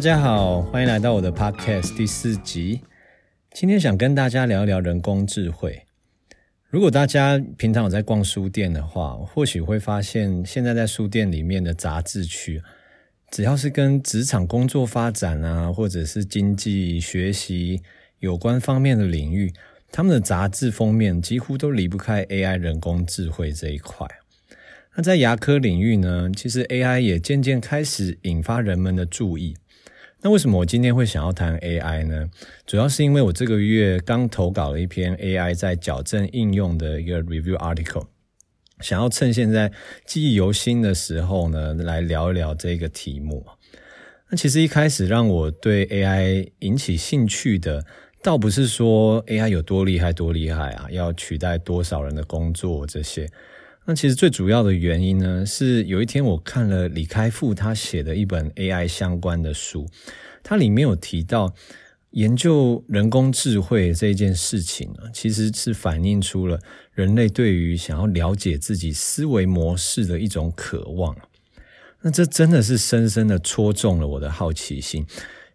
大家好，欢迎来到我的 Podcast 第四集。今天想跟大家聊聊人工智慧。如果大家平常有在逛书店的话，或许会发现，现在在书店里面的杂志区，只要是跟职场工作发展啊，或者是经济学习有关方面的领域，他们的杂志封面几乎都离不开 AI 人工智慧这一块。那在牙科领域呢，其实 AI 也渐渐开始引发人们的注意。那为什么我今天会想要谈 AI 呢？主要是因为我这个月刚投稿了一篇 AI 在矫正应用的一个 review article，想要趁现在记忆犹新的时候呢，来聊一聊这个题目。那其实一开始让我对 AI 引起兴趣的，倒不是说 AI 有多厉害多厉害啊，要取代多少人的工作这些。那其实最主要的原因呢，是有一天我看了李开复他写的一本 AI 相关的书，它里面有提到研究人工智慧这件事情呢，其实是反映出了人类对于想要了解自己思维模式的一种渴望。那这真的是深深的戳中了我的好奇心。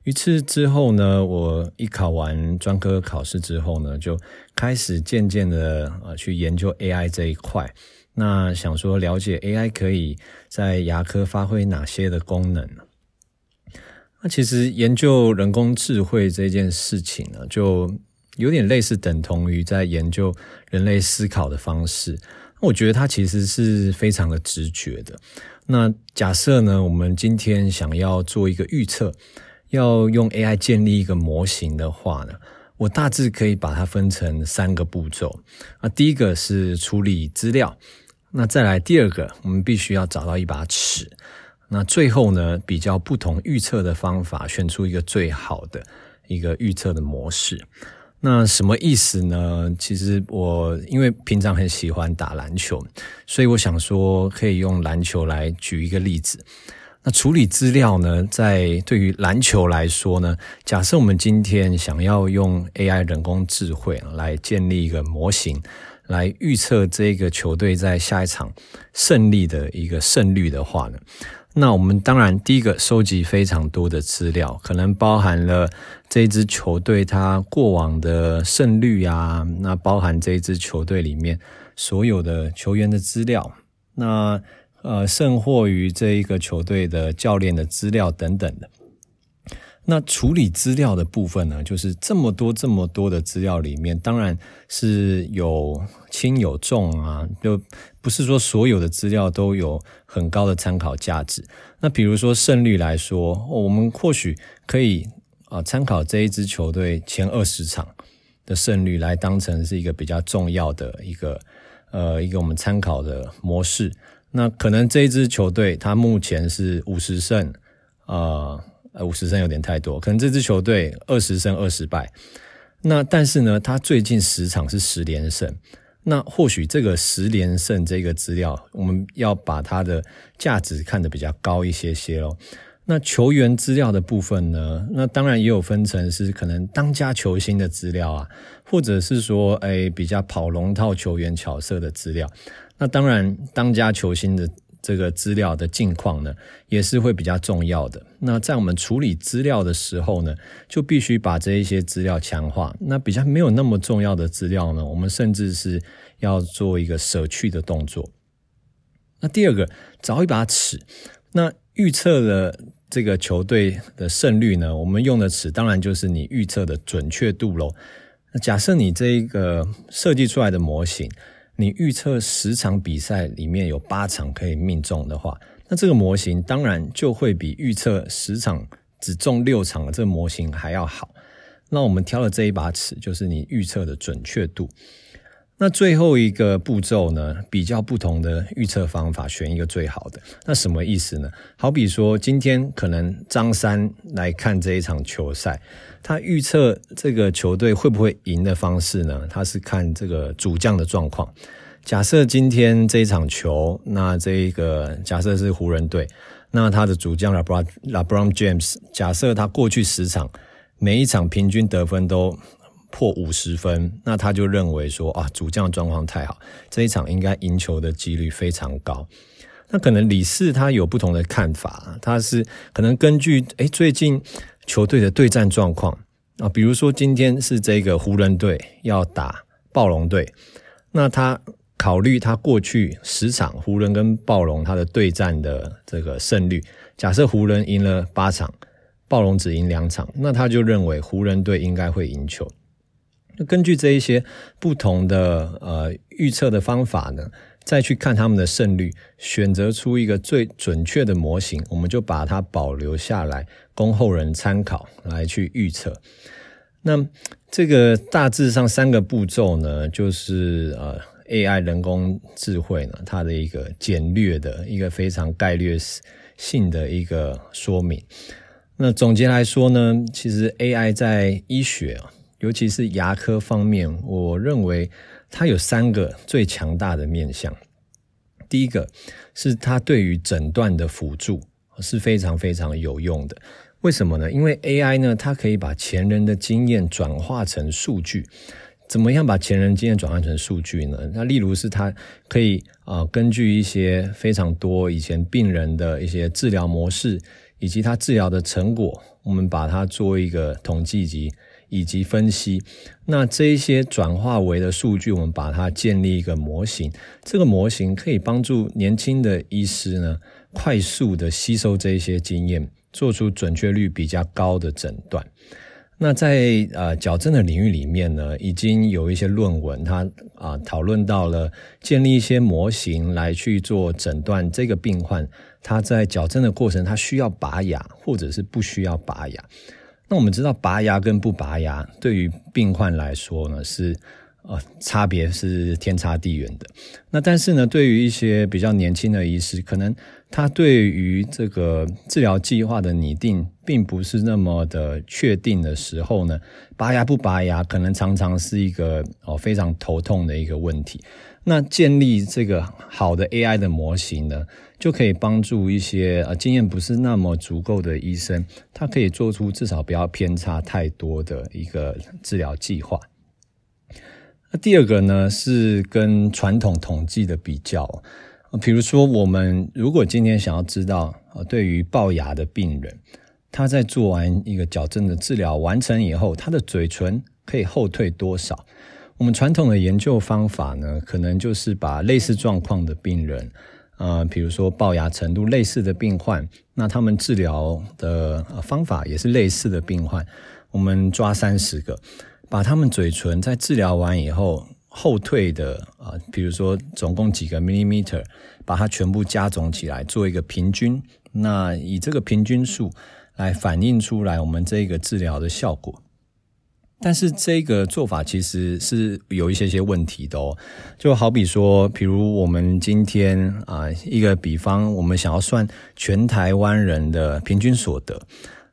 于是之后呢，我一考完专科考试之后呢，就开始渐渐的呃去研究 AI 这一块。那想说了解 AI 可以在牙科发挥哪些的功能呢？那其实研究人工智慧这件事情呢，就有点类似等同于在研究人类思考的方式。我觉得它其实是非常的直觉的。那假设呢，我们今天想要做一个预测，要用 AI 建立一个模型的话呢，我大致可以把它分成三个步骤。啊，第一个是处理资料。那再来第二个，我们必须要找到一把尺。那最后呢，比较不同预测的方法，选出一个最好的一个预测的模式。那什么意思呢？其实我因为平常很喜欢打篮球，所以我想说可以用篮球来举一个例子。那处理资料呢，在对于篮球来说呢，假设我们今天想要用 AI 人工智慧来建立一个模型。来预测这个球队在下一场胜利的一个胜率的话呢，那我们当然第一个收集非常多的资料，可能包含了这支球队它过往的胜率啊，那包含这支球队里面所有的球员的资料，那呃甚或于这一个球队的教练的资料等等的。那处理资料的部分呢，就是这么多这么多的资料里面，当然是有轻有重啊，就不是说所有的资料都有很高的参考价值。那比如说胜率来说，我们或许可以啊参考这一支球队前二十场的胜率来当成是一个比较重要的一个呃一个我们参考的模式。那可能这一支球队它目前是五十胜啊。呃，五十胜有点太多，可能这支球队二十胜二十败。那但是呢，他最近十场是十连胜。那或许这个十连胜这个资料，我们要把它的价值看得比较高一些些咯。那球员资料的部分呢，那当然也有分成是可能当家球星的资料啊，或者是说，诶，比较跑龙套球员角色的资料。那当然，当家球星的。这个资料的近况呢，也是会比较重要的。那在我们处理资料的时候呢，就必须把这一些资料强化。那比较没有那么重要的资料呢，我们甚至是要做一个舍去的动作。那第二个，找一把尺。那预测的这个球队的胜率呢，我们用的尺当然就是你预测的准确度喽。那假设你这一个设计出来的模型。你预测十场比赛里面有八场可以命中的话，那这个模型当然就会比预测十场只中六场的这个模型还要好。那我们挑了这一把尺就是你预测的准确度。那最后一个步骤呢，比较不同的预测方法，选一个最好的。那什么意思呢？好比说，今天可能张三来看这一场球赛，他预测这个球队会不会赢的方式呢？他是看这个主将的状况。假设今天这一场球，那这一个假设是湖人队，那他的主将 LeBron LeBron James，假设他过去十场每一场平均得分都破五十分，那他就认为说啊，主将状况太好，这一场应该赢球的几率非常高。那可能李四他有不同的看法，他是可能根据诶最近球队的对战状况啊，比如说今天是这个湖人队要打暴龙队，那他考虑他过去十场湖人跟暴龙他的对战的这个胜率，假设湖人赢了八场，暴龙只赢两场，那他就认为湖人队应该会赢球。那根据这一些不同的呃预测的方法呢，再去看他们的胜率，选择出一个最准确的模型，我们就把它保留下来，供后人参考来去预测。那这个大致上三个步骤呢，就是呃 AI 人工智慧呢，它的一个简略的一个非常概略性的一个说明。那总结来说呢，其实 AI 在医学啊。尤其是牙科方面，我认为它有三个最强大的面向。第一个是它对于诊断的辅助是非常非常有用的。为什么呢？因为 AI 呢，它可以把前人的经验转化成数据。怎么样把前人经验转换成数据呢？那例如是它可以啊、根据一些非常多以前病人的一些治疗模式，以及他治疗的成果，我们把它做一个统计集。以及分析，那这一些转化为的数据，我们把它建立一个模型。这个模型可以帮助年轻的医师呢，快速的吸收这一些经验，做出准确率比较高的诊断。那在呃矫正的领域里面呢，已经有一些论文，它啊讨论到了建立一些模型来去做诊断。这个病患他在矫正的过程，他需要拔牙，或者是不需要拔牙。那我们知道，拔牙跟不拔牙对于病患来说呢，是呃差别是天差地远的。那但是呢，对于一些比较年轻的医师，可能他对于这个治疗计划的拟定并不是那么的确定的时候呢，拔牙不拔牙可能常常是一个哦非常头痛的一个问题。那建立这个好的 AI 的模型呢，就可以帮助一些呃经验不是那么足够的医生，他可以做出至少不要偏差太多的一个治疗计划。那第二个呢，是跟传统统计的比较，比如说我们如果今天想要知道，呃，对于龅牙的病人，他在做完一个矫正的治疗完成以后，他的嘴唇可以后退多少？我们传统的研究方法呢，可能就是把类似状况的病人，呃，比如说龅牙程度类似的病患，那他们治疗的方法也是类似的病患，我们抓三十个，把他们嘴唇在治疗完以后后退的啊，比如说总共几个 millimeter，把它全部加总起来做一个平均，那以这个平均数来反映出来我们这个治疗的效果。但是这个做法其实是有一些些问题的哦，就好比说，比如我们今天啊，一个比方，我们想要算全台湾人的平均所得，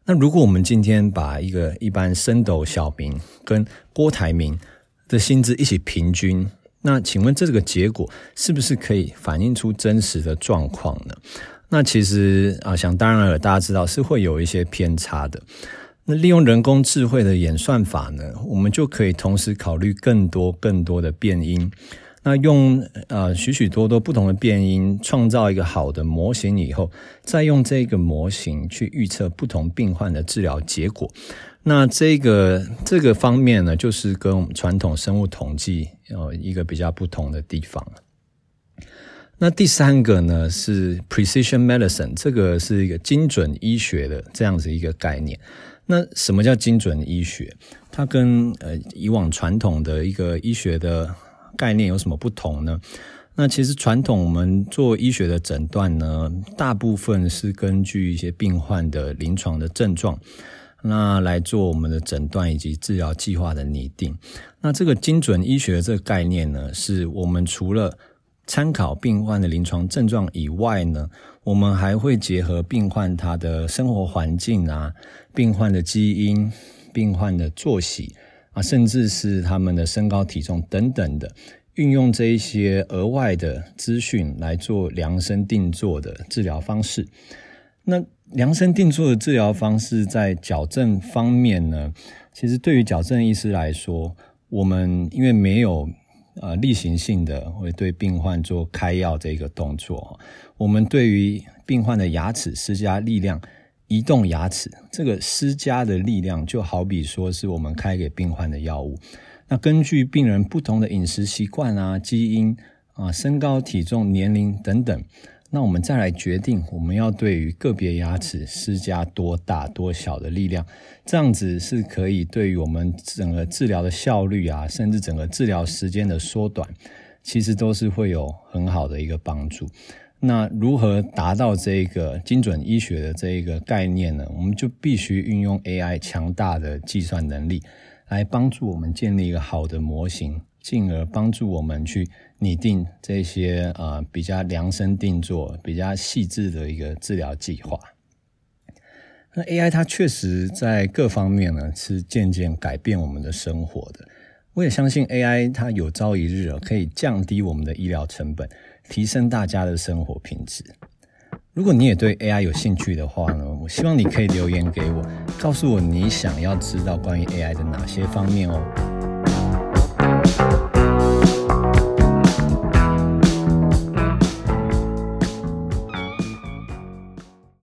那如果我们今天把一个一般升斗小民跟郭台铭的薪资一起平均，那请问这个结果是不是可以反映出真实的状况呢？那其实啊，想当然了，大家知道是会有一些偏差的。那利用人工智慧的演算法呢，我们就可以同时考虑更多更多的变因。那用呃许许多多不同的变因，创造一个好的模型以后，再用这个模型去预测不同病患的治疗结果。那这个这个方面呢，就是跟我们传统生物统计有一个比较不同的地方。那第三个呢，是 precision medicine，这个是一个精准医学的这样子一个概念。那什么叫精准医学？它跟呃以往传统的一个医学的概念有什么不同呢？那其实传统我们做医学的诊断呢，大部分是根据一些病患的临床的症状，那来做我们的诊断以及治疗计划的拟定。那这个精准医学这个概念呢，是我们除了参考病患的临床症状以外呢，我们还会结合病患他的生活环境啊，病患的基因、病患的作息啊，甚至是他们的身高体重等等的，运用这一些额外的资讯来做量身定做的治疗方式。那量身定做的治疗方式在矫正方面呢，其实对于矫正医师来说，我们因为没有。呃例行性的会对病患做开药这个动作。我们对于病患的牙齿施加力量，移动牙齿这个施加的力量，就好比说是我们开给病患的药物。那根据病人不同的饮食习惯啊、基因啊、身高体重、年龄等等。那我们再来决定，我们要对于个别牙齿施加多大多小的力量，这样子是可以对于我们整个治疗的效率啊，甚至整个治疗时间的缩短，其实都是会有很好的一个帮助。那如何达到这个精准医学的这一个概念呢？我们就必须运用 AI 强大的计算能力，来帮助我们建立一个好的模型。进而帮助我们去拟定这些呃比较量身定做、比较细致的一个治疗计划。那 AI 它确实在各方面呢是渐渐改变我们的生活的。我也相信 AI 它有朝一日可以降低我们的医疗成本，提升大家的生活品质。如果你也对 AI 有兴趣的话呢，我希望你可以留言给我，告诉我你想要知道关于 AI 的哪些方面哦。